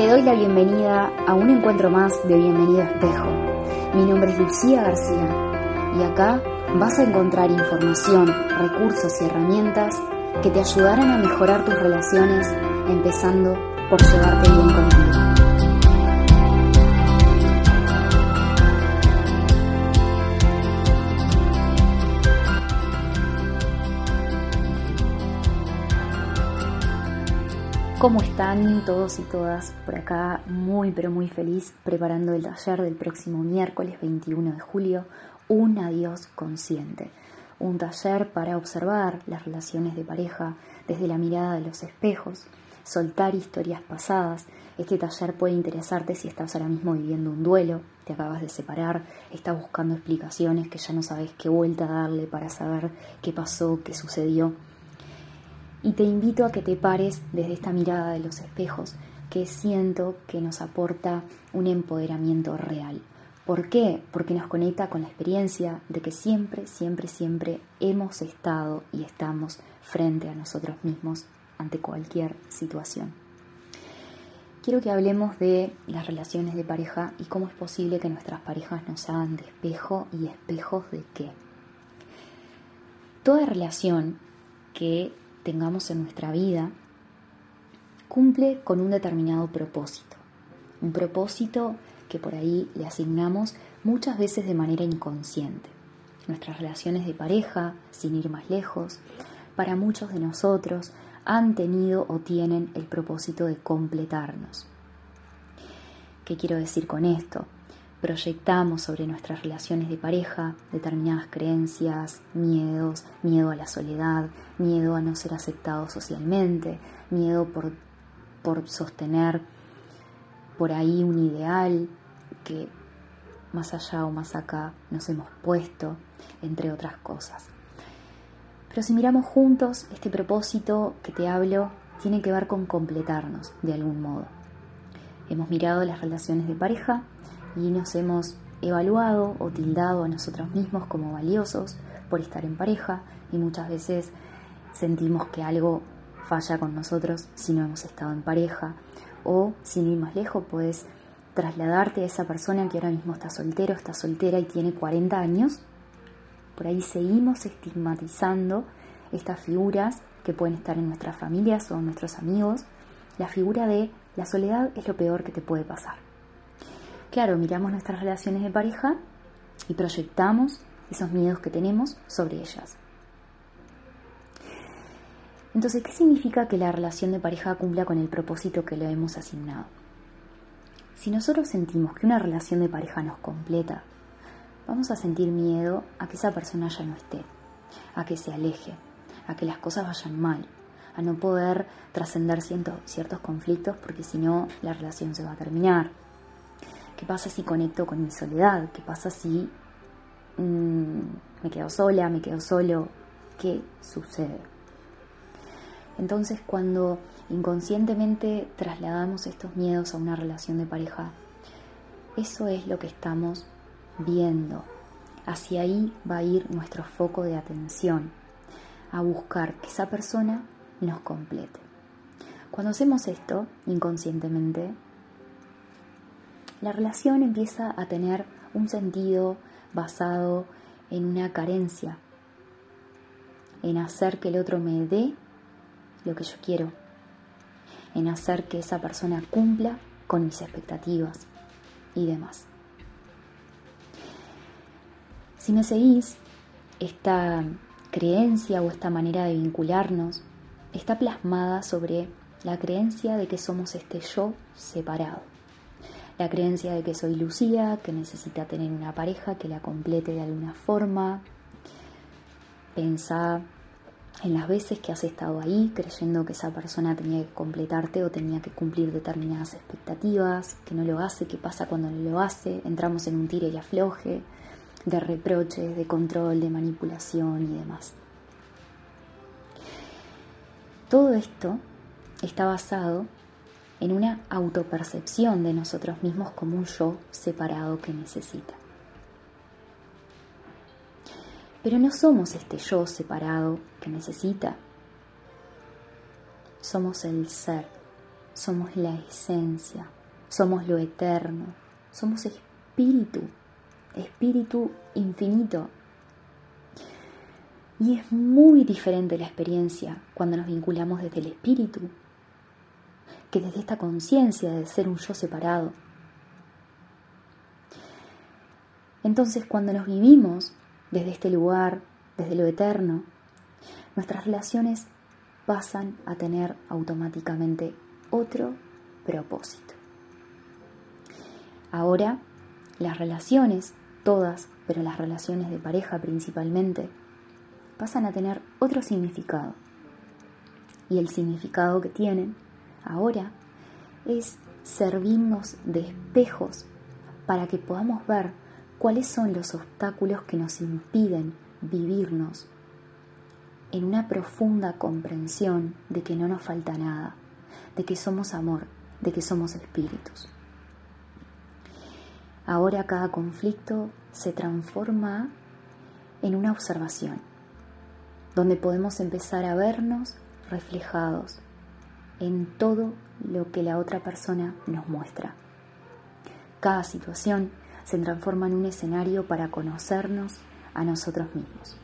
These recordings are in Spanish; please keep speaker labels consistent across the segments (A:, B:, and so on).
A: Te doy la bienvenida a un encuentro más de Bienvenido Espejo. Mi nombre es Lucía García y acá vas a encontrar información, recursos y herramientas que te ayudarán a mejorar tus relaciones, empezando por llevarte bien contigo. ¿Cómo están todos y todas? Por acá muy pero muy feliz preparando el taller del próximo miércoles 21 de julio, Un adiós consciente. Un taller para observar las relaciones de pareja desde la mirada de los espejos, soltar historias pasadas. Este taller puede interesarte si estás ahora mismo viviendo un duelo, te acabas de separar, estás buscando explicaciones que ya no sabes qué vuelta darle para saber qué pasó, qué sucedió y te invito a que te pares desde esta mirada de los espejos que siento que nos aporta un empoderamiento real. ¿Por qué? Porque nos conecta con la experiencia de que siempre, siempre, siempre hemos estado y estamos frente a nosotros mismos ante cualquier situación. Quiero que hablemos de las relaciones de pareja y cómo es posible que nuestras parejas nos hagan de espejo y espejos de qué. Toda relación que tengamos en nuestra vida cumple con un determinado propósito. Un propósito que por ahí le asignamos muchas veces de manera inconsciente. Nuestras relaciones de pareja, sin ir más lejos, para muchos de nosotros han tenido o tienen el propósito de completarnos. ¿Qué quiero decir con esto? Proyectamos sobre nuestras relaciones de pareja determinadas creencias, miedos, miedo a la soledad, miedo a no ser aceptado socialmente, miedo por, por sostener por ahí un ideal que más allá o más acá nos hemos puesto, entre otras cosas. Pero si miramos juntos, este propósito que te hablo tiene que ver con completarnos de algún modo. Hemos mirado las relaciones de pareja y nos hemos evaluado o tildado a nosotros mismos como valiosos por estar en pareja y muchas veces sentimos que algo falla con nosotros si no hemos estado en pareja o sin ir más lejos puedes trasladarte a esa persona que ahora mismo está soltero, está soltera y tiene 40 años. Por ahí seguimos estigmatizando estas figuras que pueden estar en nuestras familias o en nuestros amigos. La figura de la soledad es lo peor que te puede pasar. Claro, miramos nuestras relaciones de pareja y proyectamos esos miedos que tenemos sobre ellas. Entonces, ¿qué significa que la relación de pareja cumpla con el propósito que le hemos asignado? Si nosotros sentimos que una relación de pareja nos completa, vamos a sentir miedo a que esa persona ya no esté, a que se aleje, a que las cosas vayan mal, a no poder trascender ciertos conflictos porque si no la relación se va a terminar, ¿Qué pasa si conecto con mi soledad? ¿Qué pasa si mm, me quedo sola, me quedo solo? ¿Qué sucede? Entonces cuando inconscientemente trasladamos estos miedos a una relación de pareja, eso es lo que estamos viendo. Hacia ahí va a ir nuestro foco de atención, a buscar que esa persona nos complete. Cuando hacemos esto inconscientemente, la relación empieza a tener un sentido basado en una carencia, en hacer que el otro me dé lo que yo quiero, en hacer que esa persona cumpla con mis expectativas y demás. Si me seguís, esta creencia o esta manera de vincularnos está plasmada sobre la creencia de que somos este yo separado la creencia de que soy Lucía, que necesita tener una pareja que la complete de alguna forma. Pensá en las veces que has estado ahí creyendo que esa persona tenía que completarte o tenía que cumplir determinadas expectativas, que no lo hace, qué pasa cuando no lo hace, entramos en un tire y afloje de reproches, de control, de manipulación y demás. Todo esto está basado en una autopercepción de nosotros mismos como un yo separado que necesita. Pero no somos este yo separado que necesita. Somos el ser somos la esencia, somos lo eterno, somos espíritu, espíritu infinito. Y es muy diferente la experiencia cuando nos vinculamos desde el espíritu que desde esta conciencia de ser un yo separado. Entonces cuando nos vivimos desde este lugar, desde lo eterno, nuestras relaciones pasan a tener automáticamente otro propósito. Ahora, las relaciones, todas, pero las relaciones de pareja principalmente, pasan a tener otro significado. Y el significado que tienen ahora es servirnos de espejos para que podamos ver cuáles son los obstáculos que nos impiden vivirnos en una profunda comprensión de que no nos falta nada, de que somos amor, de que somos espíritus. Ahora cada conflicto se transforma en una observación, donde podemos empezar a vernos reflejados en todo lo que la otra persona nos muestra. Cada situación se transforma en un escenario para conocernos a nosotros mismos.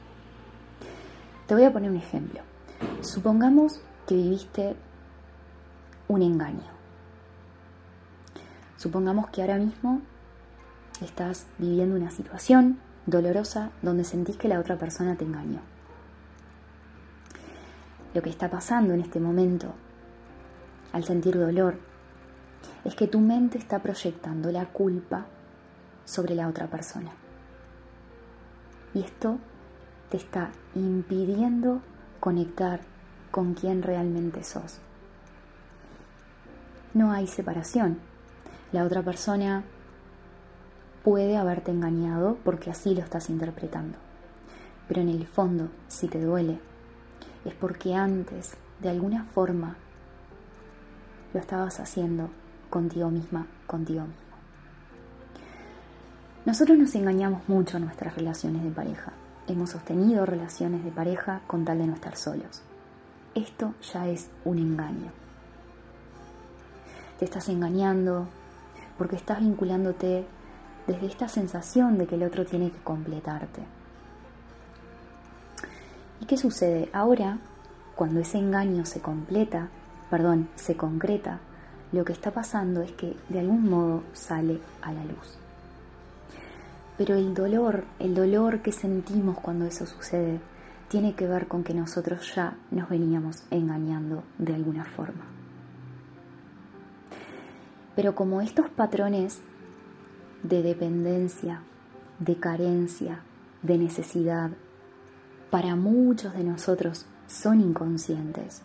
A: Te voy a poner un ejemplo. Supongamos que viviste un engaño. Supongamos que ahora mismo estás viviendo una situación dolorosa donde sentís que la otra persona te engañó. Lo que está pasando en este momento al sentir dolor es que tu mente está proyectando la culpa sobre la otra persona. Y esto te está impidiendo conectar con quien realmente sos. No hay separación. La otra persona puede haberte engañado porque así lo estás interpretando. Pero en el fondo, si te duele, es porque antes, de alguna forma, lo estabas haciendo contigo misma, contigo mismo. Nosotros nos engañamos mucho en nuestras relaciones de pareja. Hemos sostenido relaciones de pareja con tal de no estar solos. Esto ya es un engaño. Te estás engañando porque estás vinculándote desde esta sensación de que el otro tiene que completarte. ¿Y qué sucede? Ahora, cuando ese engaño se completa, perdón, se concreta, lo que está pasando es que de algún modo sale a la luz. Pero el dolor, el dolor que sentimos cuando eso sucede, tiene que ver con que nosotros ya nos veníamos engañando de alguna forma. Pero como estos patrones de dependencia, de carencia, de necesidad, para muchos de nosotros son inconscientes,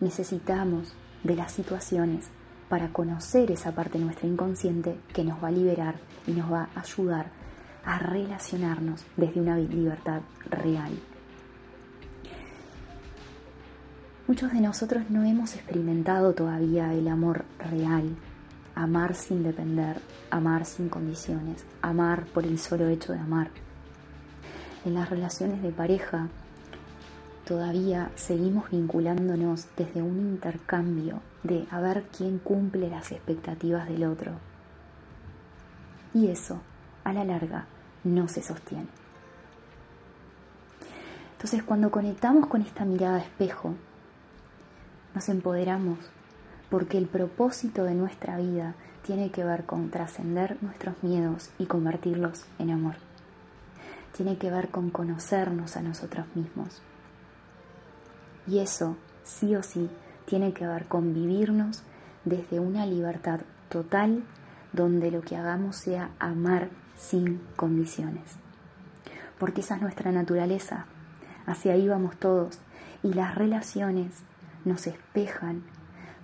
A: necesitamos de las situaciones para conocer esa parte de nuestra inconsciente que nos va a liberar y nos va a ayudar a relacionarnos desde una libertad real. Muchos de nosotros no hemos experimentado todavía el amor real, amar sin depender, amar sin condiciones, amar por el solo hecho de amar. En las relaciones de pareja todavía seguimos vinculándonos desde un intercambio de a ver quién cumple las expectativas del otro. Y eso, a la larga, no se sostiene. Entonces, cuando conectamos con esta mirada espejo, nos empoderamos porque el propósito de nuestra vida tiene que ver con trascender nuestros miedos y convertirlos en amor. Tiene que ver con conocernos a nosotros mismos y eso, sí o sí, tiene que ver con vivirnos desde una libertad total donde lo que hagamos sea amar sin condiciones. Porque esa es nuestra naturaleza, hacia ahí vamos todos y las relaciones nos espejan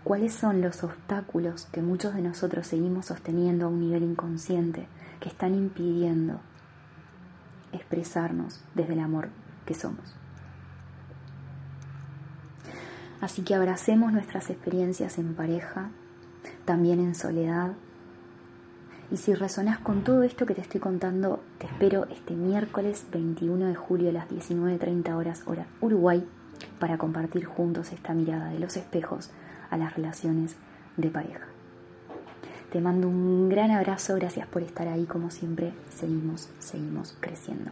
A: cuáles son los obstáculos que muchos de nosotros seguimos sosteniendo a un nivel inconsciente que están impidiendo expresarnos desde el amor que somos. Así que abracemos nuestras experiencias en pareja, también en soledad. Y si resonas con todo esto que te estoy contando, te espero este miércoles 21 de julio a las 19.30 horas hora Uruguay para compartir juntos esta mirada de los espejos a las relaciones de pareja. Te mando un gran abrazo, gracias por estar ahí como siempre. Seguimos, seguimos creciendo.